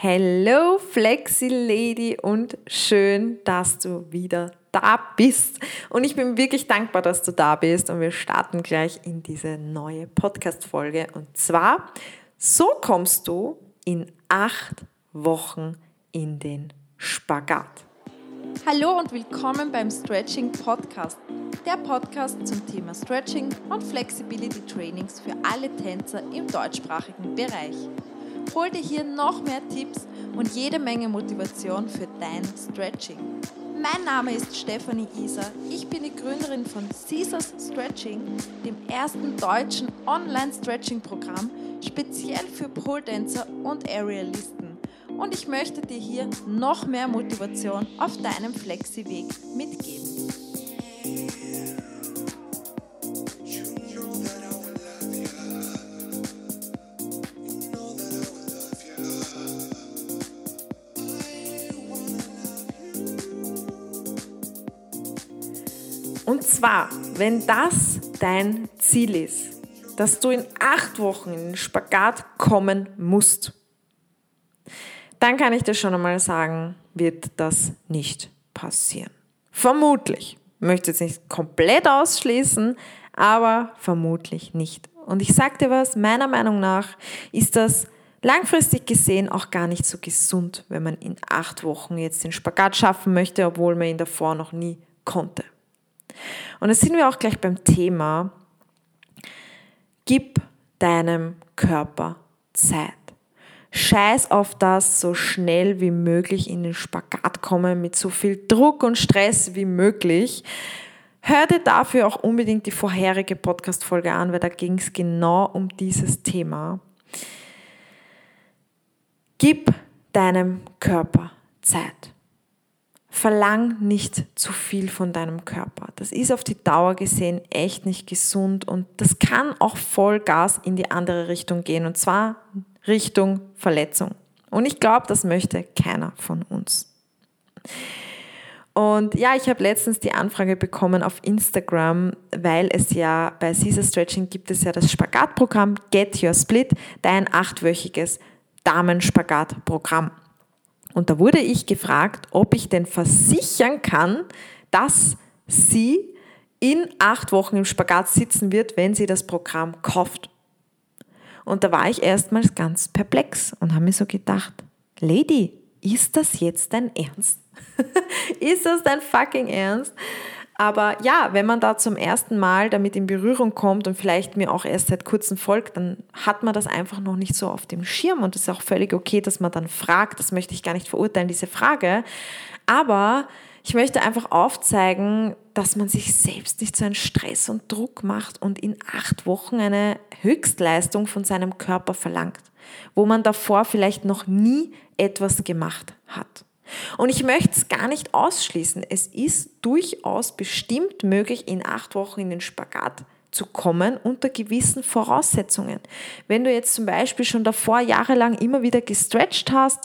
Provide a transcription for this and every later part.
Hello Flexi Lady und schön, dass du wieder da bist. Und ich bin wirklich dankbar, dass du da bist und wir starten gleich in diese neue Podcast-Folge. Und zwar, so kommst du in acht Wochen in den Spagat. Hallo und willkommen beim Stretching Podcast, der Podcast zum Thema Stretching und Flexibility Trainings für alle Tänzer im deutschsprachigen Bereich. Hol dir hier noch mehr Tipps und jede Menge Motivation für dein Stretching. Mein Name ist Stefanie Iser. Ich bin die Gründerin von Caesars Stretching, dem ersten deutschen Online-Stretching-Programm speziell für Pole-Dancer und Aerialisten. Und ich möchte dir hier noch mehr Motivation auf deinem Flexi-Weg mitgeben. Zwar, wenn das dein Ziel ist, dass du in acht Wochen in den Spagat kommen musst, dann kann ich dir schon einmal sagen, wird das nicht passieren. Vermutlich. Ich möchte jetzt nicht komplett ausschließen, aber vermutlich nicht. Und ich sage dir was, meiner Meinung nach ist das langfristig gesehen auch gar nicht so gesund, wenn man in acht Wochen jetzt den Spagat schaffen möchte, obwohl man ihn davor noch nie konnte. Und jetzt sind wir auch gleich beim Thema, gib deinem Körper Zeit. Scheiß auf das, so schnell wie möglich in den Spagat kommen, mit so viel Druck und Stress wie möglich. Hör dir dafür auch unbedingt die vorherige Podcast-Folge an, weil da ging es genau um dieses Thema. Gib deinem Körper Zeit. Verlang nicht zu viel von deinem Körper. Das ist auf die Dauer gesehen echt nicht gesund und das kann auch Vollgas in die andere Richtung gehen und zwar Richtung Verletzung. Und ich glaube, das möchte keiner von uns. Und ja, ich habe letztens die Anfrage bekommen auf Instagram, weil es ja bei Caesar Stretching gibt es ja das Spagatprogramm Get Your Split, dein achtwöchiges Damenspagatprogramm. Und da wurde ich gefragt, ob ich denn versichern kann, dass sie in acht Wochen im Spagat sitzen wird, wenn sie das Programm kauft. Und da war ich erstmals ganz perplex und habe mir so gedacht, Lady, ist das jetzt dein Ernst? ist das dein fucking Ernst? Aber ja, wenn man da zum ersten Mal damit in Berührung kommt und vielleicht mir auch erst seit kurzem folgt, dann hat man das einfach noch nicht so auf dem Schirm und es ist auch völlig okay, dass man dann fragt. Das möchte ich gar nicht verurteilen, diese Frage. Aber ich möchte einfach aufzeigen, dass man sich selbst nicht so einen Stress und Druck macht und in acht Wochen eine Höchstleistung von seinem Körper verlangt, wo man davor vielleicht noch nie etwas gemacht hat. Und ich möchte es gar nicht ausschließen. Es ist durchaus bestimmt möglich, in acht Wochen in den Spagat zu kommen unter gewissen Voraussetzungen. Wenn du jetzt zum Beispiel schon davor jahrelang immer wieder gestretched hast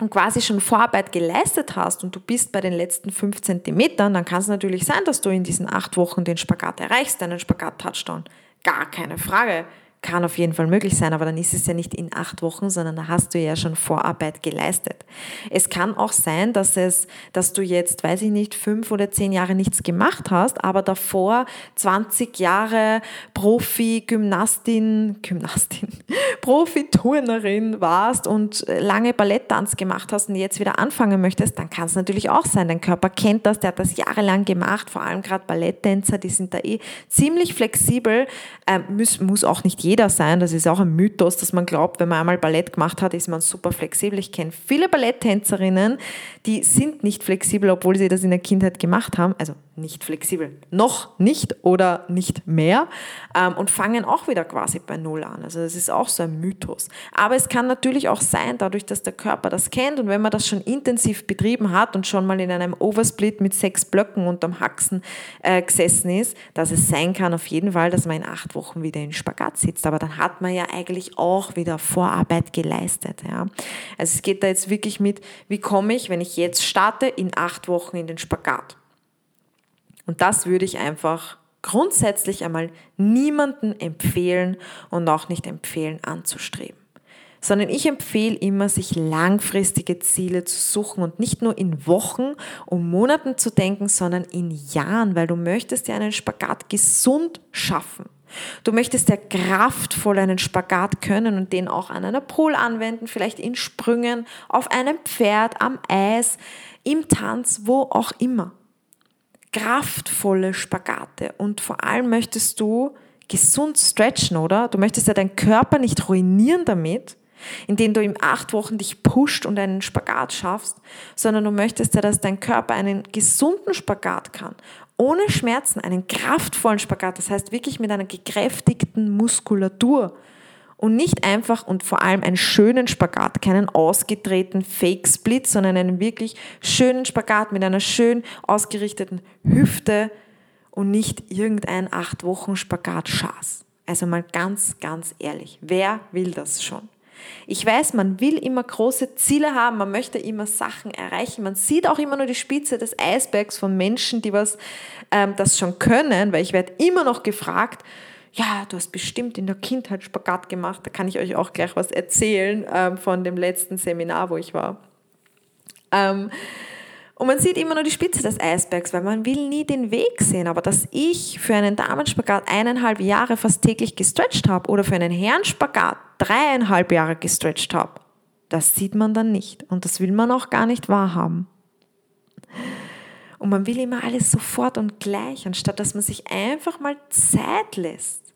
und quasi schon Vorarbeit geleistet hast und du bist bei den letzten fünf Zentimetern, dann kann es natürlich sein, dass du in diesen acht Wochen den Spagat erreichst, deinen Spagat-Touchdown. Gar keine Frage kann auf jeden Fall möglich sein, aber dann ist es ja nicht in acht Wochen, sondern da hast du ja schon Vorarbeit geleistet. Es kann auch sein, dass es, dass du jetzt, weiß ich nicht, fünf oder zehn Jahre nichts gemacht hast, aber davor 20 Jahre Profi-Gymnastin, Gymnastin, Profi-Turnerin warst und lange Balletttanz gemacht hast und jetzt wieder anfangen möchtest, dann kann es natürlich auch sein. Dein Körper kennt das, der hat das jahrelang gemacht, vor allem gerade Balletttänzer, die sind da eh ziemlich flexibel, ähm, muss, muss auch nicht jeder sein. Das ist auch ein Mythos, dass man glaubt, wenn man einmal Ballett gemacht hat, ist man super flexibel. Ich kenne viele Balletttänzerinnen, die sind nicht flexibel, obwohl sie das in der Kindheit gemacht haben. Also nicht flexibel, noch nicht oder nicht mehr ähm, und fangen auch wieder quasi bei Null an. Also das ist auch so ein Mythos. Aber es kann natürlich auch sein, dadurch, dass der Körper das kennt und wenn man das schon intensiv betrieben hat und schon mal in einem Oversplit mit sechs Blöcken unterm Haxen äh, gesessen ist, dass es sein kann auf jeden Fall, dass man in acht Wochen wieder in Spagat sitzt. Aber dann hat man ja eigentlich auch wieder Vorarbeit geleistet. Ja. Also es geht da jetzt wirklich mit, wie komme ich, wenn ich jetzt starte, in acht Wochen in den Spagat. Und das würde ich einfach grundsätzlich einmal niemanden empfehlen und auch nicht empfehlen anzustreben. sondern ich empfehle immer, sich langfristige Ziele zu suchen und nicht nur in Wochen und Monaten zu denken, sondern in Jahren, weil du möchtest ja einen Spagat gesund schaffen. Du möchtest ja kraftvoll einen Spagat können und den auch an einer Pool anwenden, vielleicht in Sprüngen, auf einem Pferd, am Eis, im Tanz, wo auch immer. Kraftvolle Spagate und vor allem möchtest du gesund stretchen, oder? Du möchtest ja deinen Körper nicht ruinieren damit, indem du in acht Wochen dich pusht und einen Spagat schaffst, sondern du möchtest ja, dass dein Körper einen gesunden Spagat kann, ohne Schmerzen, einen kraftvollen Spagat, das heißt wirklich mit einer gekräftigten Muskulatur und nicht einfach und vor allem einen schönen Spagat, keinen ausgedrehten Fake-Split, sondern einen wirklich schönen Spagat mit einer schön ausgerichteten Hüfte und nicht irgendein acht Wochen Spagat-Schaß. Also mal ganz, ganz ehrlich, wer will das schon? Ich weiß, man will immer große Ziele haben, man möchte immer Sachen erreichen. Man sieht auch immer nur die Spitze des Eisbergs von Menschen, die was ähm, das schon können, weil ich werde immer noch gefragt, ja, du hast bestimmt in der Kindheit Spagat gemacht. Da kann ich euch auch gleich was erzählen ähm, von dem letzten Seminar, wo ich war. Ähm, und man sieht immer nur die Spitze des Eisbergs, weil man will nie den Weg sehen. Aber dass ich für einen Damenspagat eineinhalb Jahre fast täglich gestretcht habe oder für einen Herrenspagat dreieinhalb Jahre gestretcht habe, das sieht man dann nicht. Und das will man auch gar nicht wahrhaben. Und man will immer alles sofort und gleich, anstatt dass man sich einfach mal Zeit lässt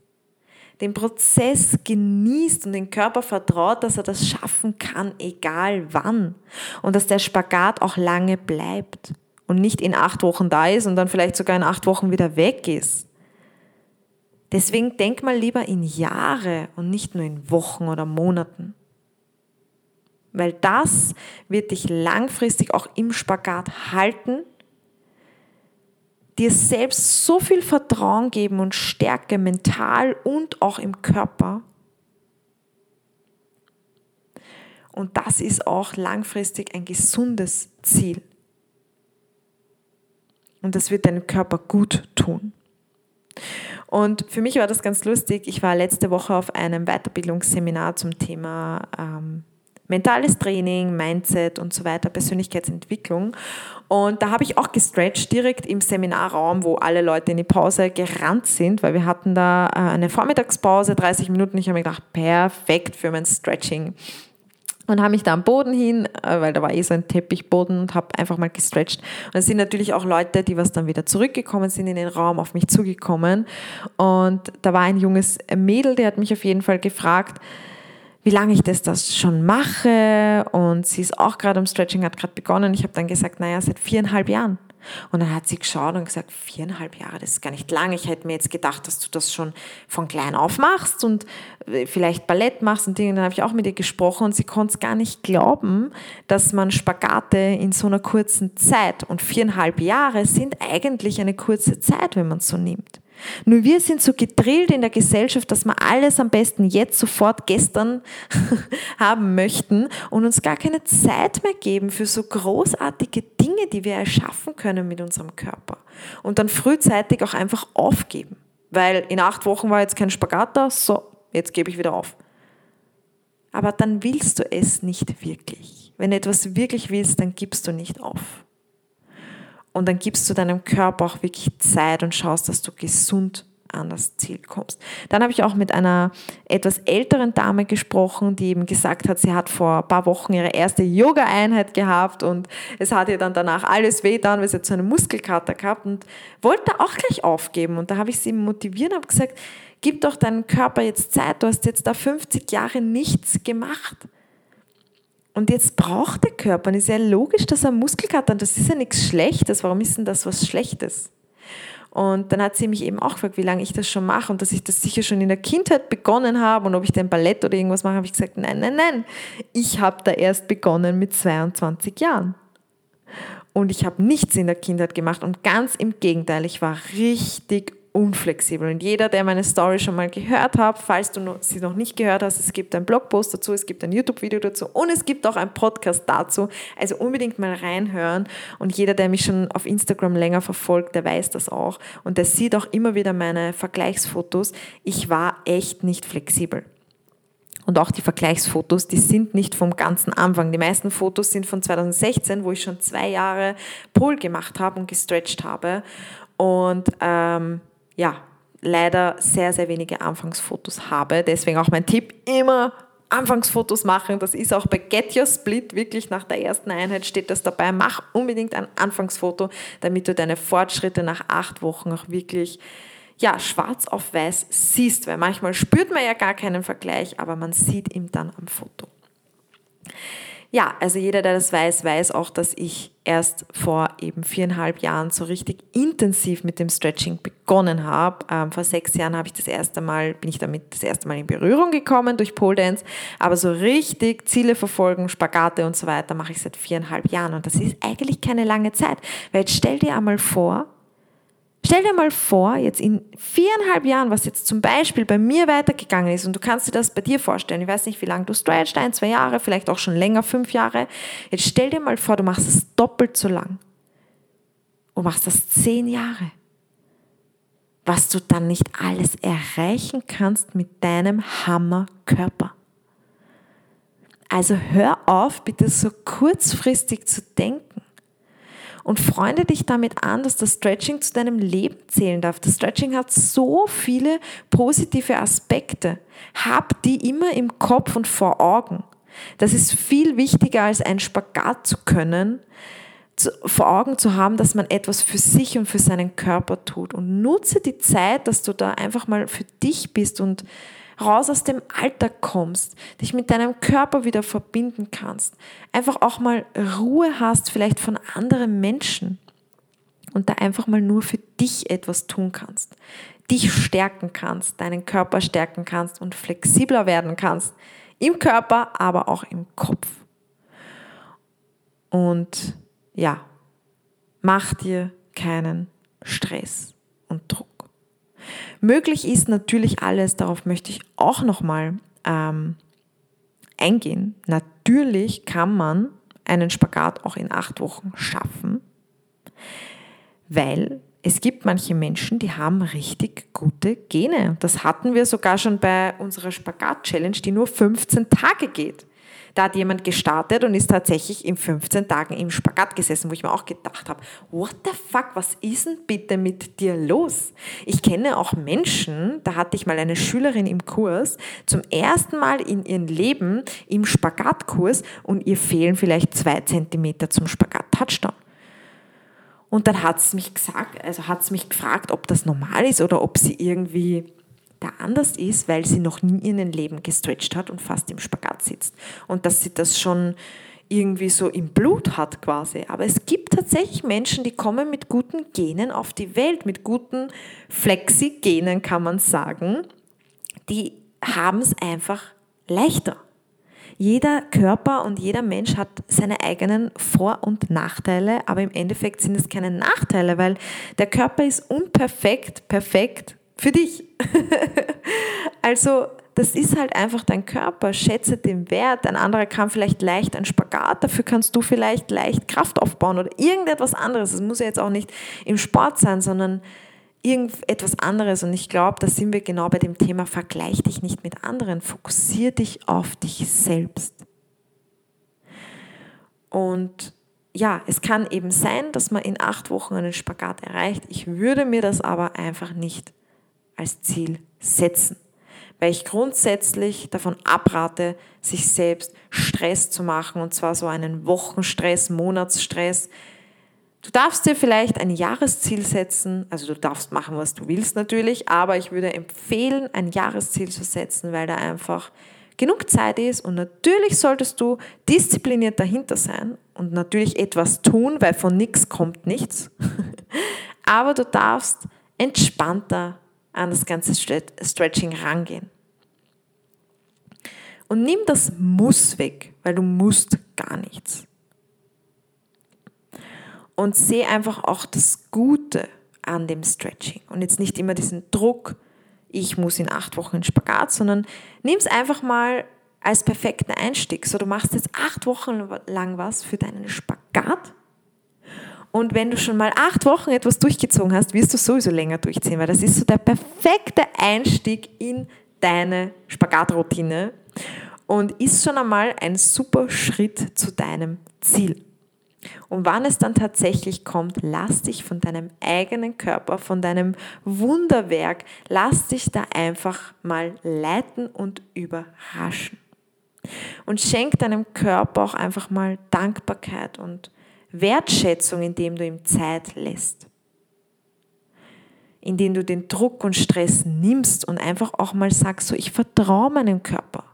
den Prozess genießt und den Körper vertraut, dass er das schaffen kann, egal wann. Und dass der Spagat auch lange bleibt und nicht in acht Wochen da ist und dann vielleicht sogar in acht Wochen wieder weg ist. Deswegen denk mal lieber in Jahre und nicht nur in Wochen oder Monaten. Weil das wird dich langfristig auch im Spagat halten dir selbst so viel Vertrauen geben und Stärke mental und auch im Körper. Und das ist auch langfristig ein gesundes Ziel. Und das wird deinem Körper gut tun. Und für mich war das ganz lustig. Ich war letzte Woche auf einem Weiterbildungsseminar zum Thema ähm, mentales Training, Mindset und so weiter, Persönlichkeitsentwicklung. Und da habe ich auch gestretcht, direkt im Seminarraum, wo alle Leute in die Pause gerannt sind, weil wir hatten da äh, eine Vormittagspause, 30 Minuten. Ich habe mir gedacht, perfekt für mein Stretching. Und habe mich da am Boden hin, äh, weil da war eh so ein Teppichboden und habe einfach mal gestretcht. Und es sind natürlich auch Leute, die was dann wieder zurückgekommen sind in den Raum, auf mich zugekommen. Und da war ein junges Mädel, der hat mich auf jeden Fall gefragt, wie lange ich das, das schon mache. Und sie ist auch gerade am Stretching, hat gerade begonnen. Ich habe dann gesagt, naja, seit viereinhalb Jahren. Und dann hat sie geschaut und gesagt, viereinhalb Jahre, das ist gar nicht lang. Ich hätte mir jetzt gedacht, dass du das schon von klein auf machst und äh, vielleicht Ballett machst und Dinge. Dann habe ich auch mit ihr gesprochen und sie konnte es gar nicht glauben, dass man Spagate in so einer kurzen Zeit und viereinhalb Jahre sind eigentlich eine kurze Zeit, wenn man es so nimmt. Nur wir sind so gedrillt in der Gesellschaft, dass wir alles am besten jetzt, sofort, gestern haben möchten und uns gar keine Zeit mehr geben für so großartige Dinge, die wir erschaffen können mit unserem Körper. Und dann frühzeitig auch einfach aufgeben. Weil in acht Wochen war jetzt kein Spagat da, so, jetzt gebe ich wieder auf. Aber dann willst du es nicht wirklich. Wenn du etwas wirklich willst, dann gibst du nicht auf. Und dann gibst du deinem Körper auch wirklich Zeit und schaust, dass du gesund an das Ziel kommst. Dann habe ich auch mit einer etwas älteren Dame gesprochen, die eben gesagt hat, sie hat vor ein paar Wochen ihre erste Yoga-Einheit gehabt und es hat ihr dann danach alles weh dann, weil sie hat so einen Muskelkater gehabt und wollte auch gleich aufgeben. Und da habe ich sie motiviert und habe gesagt, gib doch deinem Körper jetzt Zeit, du hast jetzt da 50 Jahre nichts gemacht. Und jetzt braucht der Körper, und es ist ja logisch, dass er Muskelkater hat, das ist ja nichts Schlechtes, warum ist denn das was Schlechtes? Und dann hat sie mich eben auch gefragt, wie lange ich das schon mache und dass ich das sicher schon in der Kindheit begonnen habe und ob ich denn Ballett oder irgendwas mache, habe ich gesagt, nein, nein, nein. Ich habe da erst begonnen mit 22 Jahren. Und ich habe nichts in der Kindheit gemacht und ganz im Gegenteil, ich war richtig unflexibel. Und jeder, der meine Story schon mal gehört hat, falls du sie noch nicht gehört hast, es gibt einen Blogpost dazu, es gibt ein YouTube-Video dazu und es gibt auch einen Podcast dazu. Also unbedingt mal reinhören. Und jeder, der mich schon auf Instagram länger verfolgt, der weiß das auch. Und der sieht auch immer wieder meine Vergleichsfotos. Ich war echt nicht flexibel. Und auch die Vergleichsfotos, die sind nicht vom ganzen Anfang. Die meisten Fotos sind von 2016, wo ich schon zwei Jahre Pol gemacht habe und gestretched habe. Und ähm, ja, leider sehr, sehr wenige Anfangsfotos habe. Deswegen auch mein Tipp, immer Anfangsfotos machen. Das ist auch bei Get Your Split wirklich nach der ersten Einheit steht das dabei. Mach unbedingt ein Anfangsfoto, damit du deine Fortschritte nach acht Wochen auch wirklich ja, schwarz auf weiß siehst, weil manchmal spürt man ja gar keinen Vergleich, aber man sieht ihn dann am Foto. Ja, also jeder, der das weiß, weiß auch, dass ich erst vor eben viereinhalb Jahren so richtig intensiv mit dem Stretching begonnen habe. Ähm, vor sechs Jahren habe ich das erste Mal, bin ich damit das erste Mal in Berührung gekommen durch Pole Dance. Aber so richtig Ziele verfolgen, Spagate und so weiter mache ich seit viereinhalb Jahren. Und das ist eigentlich keine lange Zeit. Weil jetzt stell dir einmal vor, Stell dir mal vor, jetzt in viereinhalb Jahren, was jetzt zum Beispiel bei mir weitergegangen ist, und du kannst dir das bei dir vorstellen, ich weiß nicht, wie lange du stretchst, ein, zwei Jahre, vielleicht auch schon länger, fünf Jahre. Jetzt stell dir mal vor, du machst es doppelt so lang. Und machst das zehn Jahre. Was du dann nicht alles erreichen kannst mit deinem Hammerkörper. Also hör auf, bitte so kurzfristig zu denken und freunde dich damit an, dass das Stretching zu deinem Leben zählen darf. Das Stretching hat so viele positive Aspekte. Hab die immer im Kopf und vor Augen. Das ist viel wichtiger als ein Spagat zu können, vor Augen zu haben, dass man etwas für sich und für seinen Körper tut. Und nutze die Zeit, dass du da einfach mal für dich bist und raus aus dem Alltag kommst, dich mit deinem Körper wieder verbinden kannst, einfach auch mal Ruhe hast, vielleicht von anderen Menschen und da einfach mal nur für dich etwas tun kannst, dich stärken kannst, deinen Körper stärken kannst und flexibler werden kannst, im Körper, aber auch im Kopf. Und ja, mach dir keinen Stress und Druck. Möglich ist natürlich alles, darauf möchte ich auch nochmal ähm, eingehen. Natürlich kann man einen Spagat auch in acht Wochen schaffen, weil es gibt manche Menschen, die haben richtig gute Gene. Das hatten wir sogar schon bei unserer Spagat-Challenge, die nur 15 Tage geht. Da hat jemand gestartet und ist tatsächlich in 15 Tagen im Spagat gesessen, wo ich mir auch gedacht habe, what the fuck, was ist denn bitte mit dir los? Ich kenne auch Menschen, da hatte ich mal eine Schülerin im Kurs, zum ersten Mal in ihrem Leben im Spagatkurs und ihr fehlen vielleicht zwei Zentimeter zum Spagat-Touchdown. Und dann hat es mich gesagt, also hat es mich gefragt, ob das normal ist oder ob sie irgendwie da anders ist, weil sie noch nie in ihrem Leben gestretched hat und fast im Spagat sitzt. Und dass sie das schon irgendwie so im Blut hat quasi. Aber es gibt tatsächlich Menschen, die kommen mit guten Genen auf die Welt, mit guten Flexi-Genen kann man sagen. Die haben es einfach leichter. Jeder Körper und jeder Mensch hat seine eigenen Vor- und Nachteile, aber im Endeffekt sind es keine Nachteile, weil der Körper ist unperfekt, perfekt für dich. also das ist halt einfach dein Körper. Schätze den Wert. Ein anderer kann vielleicht leicht ein Spagat, dafür kannst du vielleicht leicht Kraft aufbauen oder irgendetwas anderes. Es muss ja jetzt auch nicht im Sport sein, sondern irgendetwas anderes. Und ich glaube, da sind wir genau bei dem Thema, vergleich dich nicht mit anderen, fokussiere dich auf dich selbst. Und ja, es kann eben sein, dass man in acht Wochen einen Spagat erreicht. Ich würde mir das aber einfach nicht als Ziel setzen. Weil ich grundsätzlich davon abrate, sich selbst Stress zu machen und zwar so einen Wochenstress, Monatsstress. Du darfst dir vielleicht ein Jahresziel setzen, also du darfst machen, was du willst natürlich, aber ich würde empfehlen, ein Jahresziel zu setzen, weil da einfach genug Zeit ist und natürlich solltest du diszipliniert dahinter sein und natürlich etwas tun, weil von nichts kommt nichts. aber du darfst entspannter an das ganze Stretching rangehen. Und nimm das Muss weg, weil du musst gar nichts. Und sehe einfach auch das Gute an dem Stretching. Und jetzt nicht immer diesen Druck, ich muss in acht Wochen in Spagat, sondern nimm es einfach mal als perfekten Einstieg. So, du machst jetzt acht Wochen lang was für deinen Spagat und wenn du schon mal acht Wochen etwas durchgezogen hast, wirst du sowieso länger durchziehen, weil das ist so der perfekte Einstieg in deine Spagatroutine. und ist schon einmal ein super Schritt zu deinem Ziel. Und wann es dann tatsächlich kommt, lass dich von deinem eigenen Körper, von deinem Wunderwerk, lass dich da einfach mal leiten und überraschen. Und schenk deinem Körper auch einfach mal Dankbarkeit und Wertschätzung, indem du ihm Zeit lässt. Indem du den Druck und Stress nimmst und einfach auch mal sagst, so ich vertraue meinem Körper.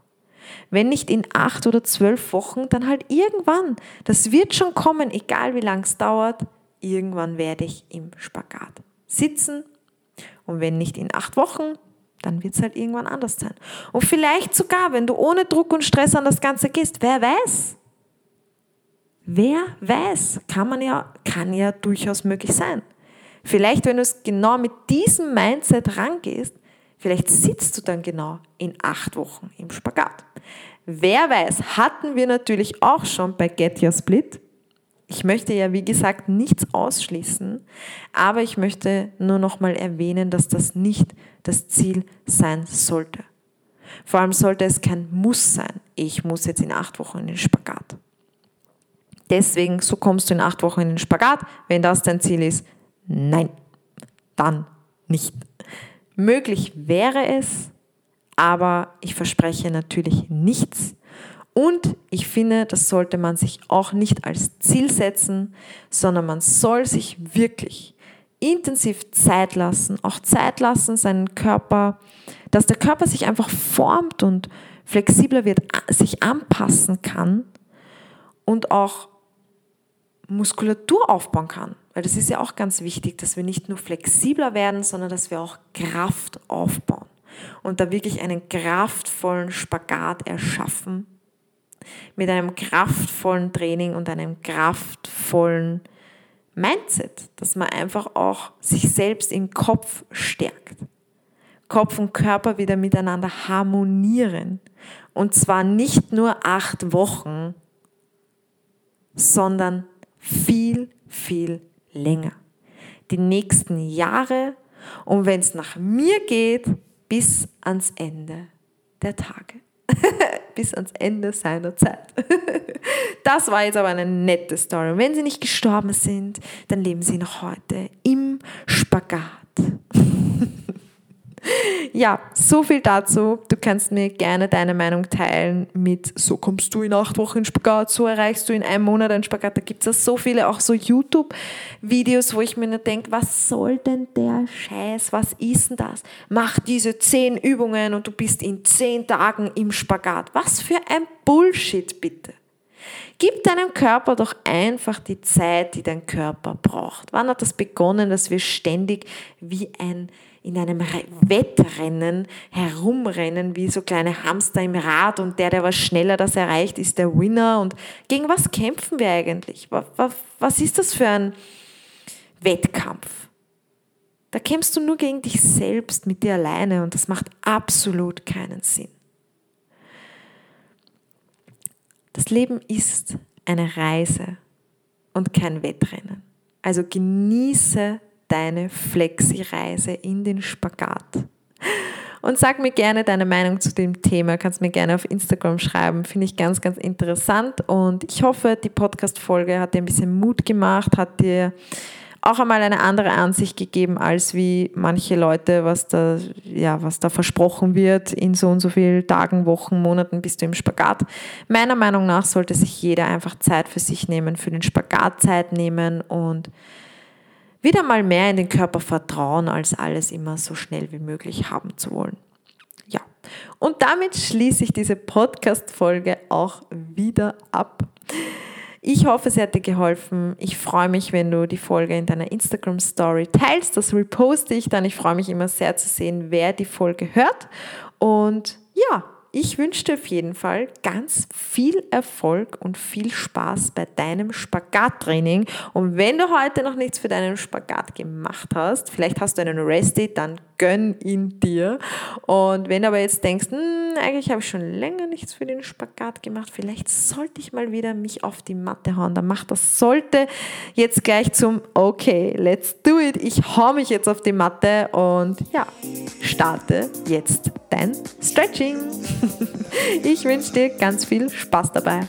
Wenn nicht in acht oder zwölf Wochen, dann halt irgendwann. Das wird schon kommen, egal wie lang es dauert. Irgendwann werde ich im Spagat sitzen. Und wenn nicht in acht Wochen, dann wird es halt irgendwann anders sein. Und vielleicht sogar, wenn du ohne Druck und Stress an das Ganze gehst, wer weiß? Wer weiß? Kann man ja, kann ja durchaus möglich sein. Vielleicht, wenn du es genau mit diesem Mindset rangehst, vielleicht sitzt du dann genau in acht Wochen im Spagat. Wer weiß, hatten wir natürlich auch schon bei Get Your Split. Ich möchte ja, wie gesagt, nichts ausschließen, aber ich möchte nur noch mal erwähnen, dass das nicht das Ziel sein sollte. Vor allem sollte es kein Muss sein. Ich muss jetzt in acht Wochen in den Spagat. Deswegen, so kommst du in acht Wochen in den Spagat. Wenn das dein Ziel ist, nein, dann nicht. Möglich wäre es, aber ich verspreche natürlich nichts. Und ich finde, das sollte man sich auch nicht als Ziel setzen, sondern man soll sich wirklich intensiv Zeit lassen, auch Zeit lassen, seinen Körper, dass der Körper sich einfach formt und flexibler wird, sich anpassen kann und auch Muskulatur aufbauen kann. Weil das ist ja auch ganz wichtig, dass wir nicht nur flexibler werden, sondern dass wir auch Kraft aufbauen und da wirklich einen kraftvollen Spagat erschaffen mit einem kraftvollen Training und einem kraftvollen Mindset, dass man einfach auch sich selbst im Kopf stärkt. Kopf und Körper wieder miteinander harmonieren. Und zwar nicht nur acht Wochen, sondern viel, viel länger. Die nächsten Jahre und wenn es nach mir geht, bis ans Ende der Tage. bis ans Ende seiner Zeit. das war jetzt aber eine nette Story. Und wenn sie nicht gestorben sind, dann leben sie noch heute im Spagat. Ja, so viel dazu. Du kannst mir gerne deine Meinung teilen mit, so kommst du in acht Wochen Spagat, so erreichst du in einem Monat einen Spagat. Da gibt es ja so viele, auch so YouTube-Videos, wo ich mir nur denke, was soll denn der Scheiß? Was ist denn das? Mach diese zehn Übungen und du bist in zehn Tagen im Spagat. Was für ein Bullshit, bitte. Gib deinem Körper doch einfach die Zeit, die dein Körper braucht. Wann hat das begonnen, dass wir ständig wie ein in einem Wettrennen herumrennen wie so kleine Hamster im Rad und der, der was schneller das erreicht, ist der Winner. Und gegen was kämpfen wir eigentlich? Was ist das für ein Wettkampf? Da kämpfst du nur gegen dich selbst mit dir alleine und das macht absolut keinen Sinn. Das Leben ist eine Reise und kein Wettrennen. Also genieße deine Flexi-Reise in den Spagat. Und sag mir gerne deine Meinung zu dem Thema. Kannst mir gerne auf Instagram schreiben. Finde ich ganz, ganz interessant. Und ich hoffe, die Podcast-Folge hat dir ein bisschen Mut gemacht, hat dir auch einmal eine andere Ansicht gegeben, als wie manche Leute, was da, ja, was da versprochen wird, in so und so vielen Tagen, Wochen, Monaten bist du im Spagat. Meiner Meinung nach sollte sich jeder einfach Zeit für sich nehmen, für den Spagat Zeit nehmen und wieder mal mehr in den Körper vertrauen, als alles immer so schnell wie möglich haben zu wollen. Ja, und damit schließe ich diese Podcast-Folge auch wieder ab. Ich hoffe, es hat dir geholfen. Ich freue mich, wenn du die Folge in deiner Instagram-Story teilst. Das reposte ich dann. Ich freue mich immer sehr zu sehen, wer die Folge hört. Und ja, ich wünsche dir auf jeden Fall ganz viel Erfolg und viel Spaß bei deinem Spagattraining. Und wenn du heute noch nichts für deinen Spagat gemacht hast, vielleicht hast du einen Resty, dann gönn ihn dir. Und wenn du aber jetzt denkst, hm, eigentlich habe ich schon länger nichts für den Spagat gemacht, vielleicht sollte ich mal wieder mich auf die Matte hauen, dann mach das sollte jetzt gleich zum Okay, let's do it. Ich hau mich jetzt auf die Matte und ja, starte jetzt dein Stretching. Ich wünsche dir ganz viel Spaß dabei.